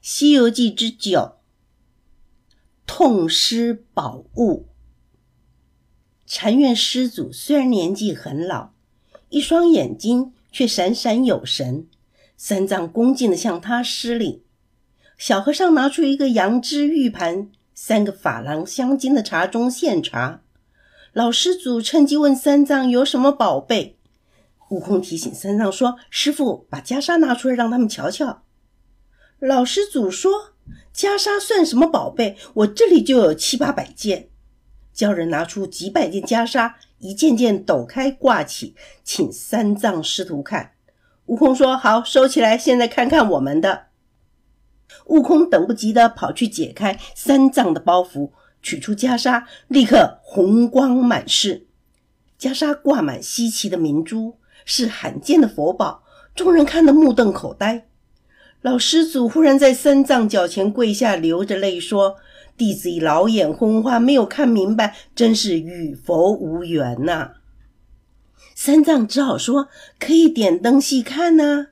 西游记》之九，痛失宝物。禅院师祖虽然年纪很老，一双眼睛却闪闪有神，三藏恭敬地向他施礼。小和尚拿出一个羊脂玉盘，三个珐琅镶金的茶盅献茶。老师祖趁机问三藏有什么宝贝。悟空提醒三藏说：“师傅，把袈裟拿出来，让他们瞧瞧。”老师祖说：“袈裟算什么宝贝？我这里就有七八百件。”叫人拿出几百件袈裟，一件件抖开挂起，请三藏师徒看。悟空说：“好，收起来。现在看看我们的。”悟空等不及的跑去解开三藏的包袱，取出袈裟，立刻红光满室。袈裟挂满稀奇的明珠，是罕见的佛宝，众人看得目瞪口呆。老师祖忽然在三藏脚前跪下，流着泪说：“弟子已老眼昏花，没有看明白，真是与佛无缘呐。”三藏只好说：“可以点灯细看呐。”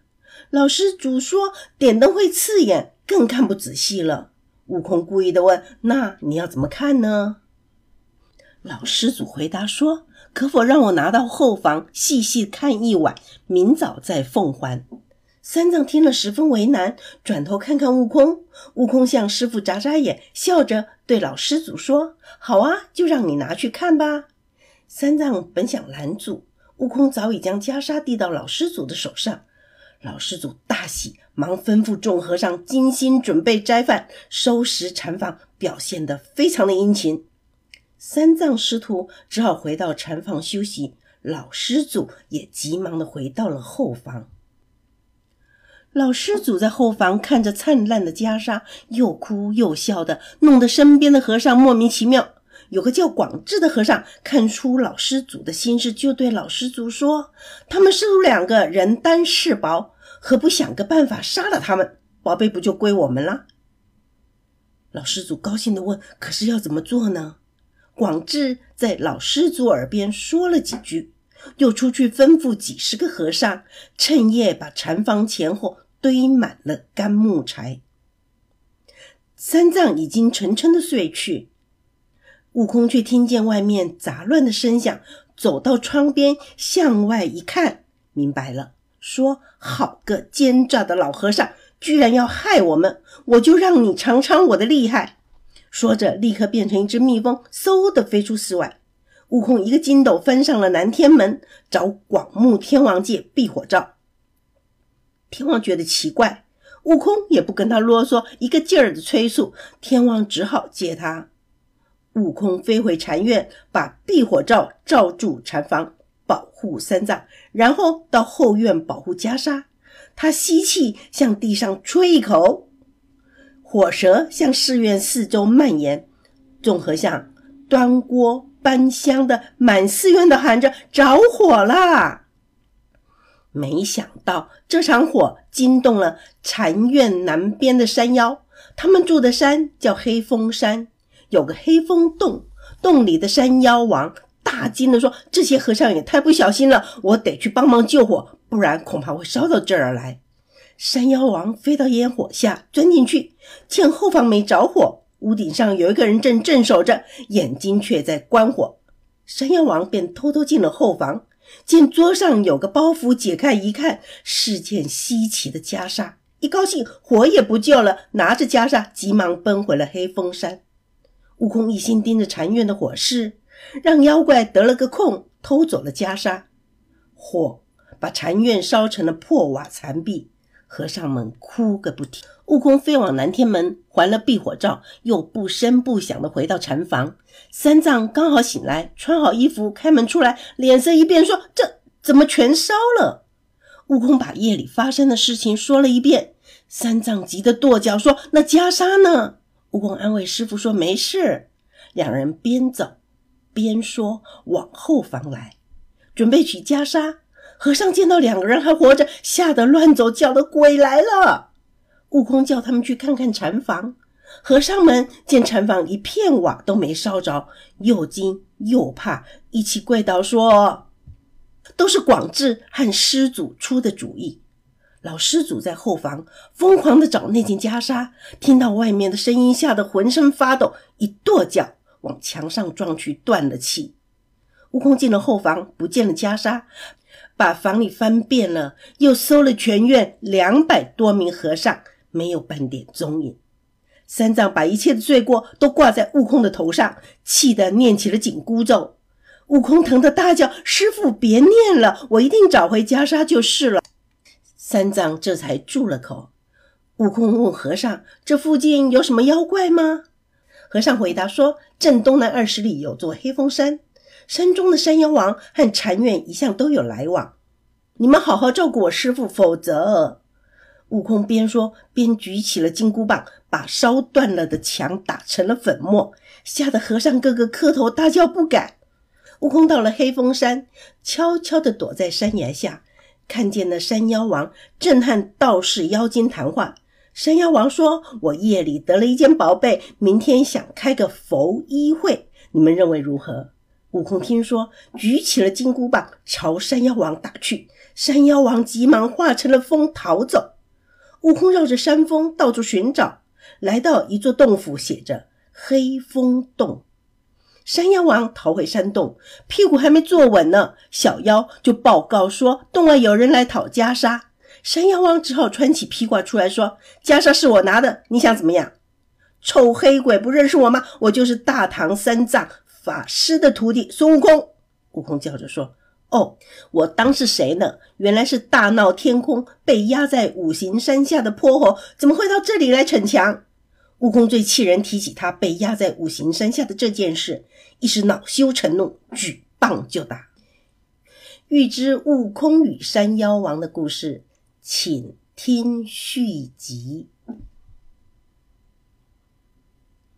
老师祖说：“点灯会刺眼，更看不仔细了。”悟空故意的问：“那你要怎么看呢？”老师祖回答说：“可否让我拿到后房细细看一晚，明早再奉还？”三藏听了十分为难，转头看看悟空。悟空向师傅眨眨眼，笑着对老师祖说：“好啊，就让你拿去看吧。”三藏本想拦阻，悟空早已将袈裟递到老师祖的手上。老师祖大喜，忙吩咐众和尚精心准备斋饭，收拾禅房，表现得非常的殷勤。三藏师徒只好回到禅房休息，老师祖也急忙的回到了后房。老师祖在后房看着灿烂的袈裟，又哭又笑的，弄得身边的和尚莫名其妙。有个叫广智的和尚看出老师祖的心事，就对老师祖说：“他们师徒两个人单势薄，何不想个办法杀了他们？宝贝不就归我们了？”老师祖高兴的问：“可是要怎么做呢？”广智在老师祖耳边说了几句，又出去吩咐几十个和尚，趁夜把禅房前后。堆满了干木柴，三藏已经沉沉的睡去，悟空却听见外面杂乱的声响，走到窗边向外一看，明白了，说：“好个奸诈的老和尚，居然要害我们！我就让你尝尝我的厉害！”说着，立刻变成一只蜜蜂，嗖的飞出室外。悟空一个筋斗翻上了南天门，找广目天王借避火罩。天王觉得奇怪，悟空也不跟他啰嗦，一个劲儿的催促，天王只好接他。悟空飞回禅院，把避火罩罩住禅房，保护三藏，然后到后院保护袈裟。他吸气，向地上吹一口，火舌向寺院四周蔓延，众和尚端锅搬香的满寺院的喊着：“着火了！”没想到这场火惊动了禅院南边的山妖，他们住的山叫黑风山，有个黑风洞，洞里的山妖王大惊地说：“这些和尚也太不小心了，我得去帮忙救火，不然恐怕会烧到这儿来。”山妖王飞到烟火下钻进去，见后方没着火，屋顶上有一个人正镇守着，眼睛却在观火，山妖王便偷偷进了后房。见桌上有个包袱，解开一看，是件稀奇的袈裟。一高兴，火也不救了，拿着袈裟，急忙奔回了黑风山。悟空一心盯着禅院的火势，让妖怪得了个空，偷走了袈裟。火把禅院烧成了破瓦残壁，和尚们哭个不停。悟空飞往南天门，还了避火罩，又不声不响地回到禅房。三藏刚好醒来，穿好衣服，开门出来，脸色一变，说：“这怎么全烧了？”悟空把夜里发生的事情说了一遍。三藏急得跺脚，说：“那袈裟呢？”悟空安慰师傅说：“没事。”两人边走边说：“往后房来，准备取袈裟。”和尚见到两个人还活着，吓得乱走，叫的鬼来了。悟空叫他们去看看禅房，和尚们见禅房一片瓦都没烧着，又惊又怕，一起跪倒说：“都是广智和师祖出的主意。”老施主在后房疯狂地找那件袈裟，听到外面的声音，吓得浑身发抖，一跺脚往墙上撞去，断了气。悟空进了后房，不见了袈裟，把房里翻遍了，又搜了全院两百多名和尚，没有半点踪影。三藏把一切的罪过都挂在悟空的头上，气得念起了紧箍咒。悟空疼得大叫：“师傅，别念了，我一定找回袈裟就是了。”三藏这才住了口。悟空问和尚：“这附近有什么妖怪吗？”和尚回答说：“正东南二十里有座黑风山，山中的山妖王和禅院一向都有来往。你们好好照顾我师傅，否则……”悟空边说边举起了金箍棒，把烧断了的墙打成了粉末，吓得和尚个个磕头大叫不敢。悟空到了黑风山，悄悄地躲在山崖下。看见那山妖王正和道士妖精谈话，山妖王说：“我夜里得了一件宝贝，明天想开个佛衣会，你们认为如何？”悟空听说，举起了金箍棒朝山妖王打去，山妖王急忙化成了风逃走。悟空绕着山峰到处寻找，来到一座洞府，写着“黑风洞”。山妖王逃回山洞，屁股还没坐稳呢，小妖就报告说洞外有人来讨袈裟。山妖王只好穿起披挂出来说：“袈裟是我拿的，你想怎么样？”臭黑鬼，不认识我吗？我就是大唐三藏法师的徒弟孙悟空。悟空叫着说：“哦，我当是谁呢？原来是大闹天宫被压在五行山下的泼猴，怎么会到这里来逞强？”悟空最气人，提起他被压在五行山下的这件事，一时恼羞成怒，举棒就打。欲知悟空与山妖王的故事，请听续集。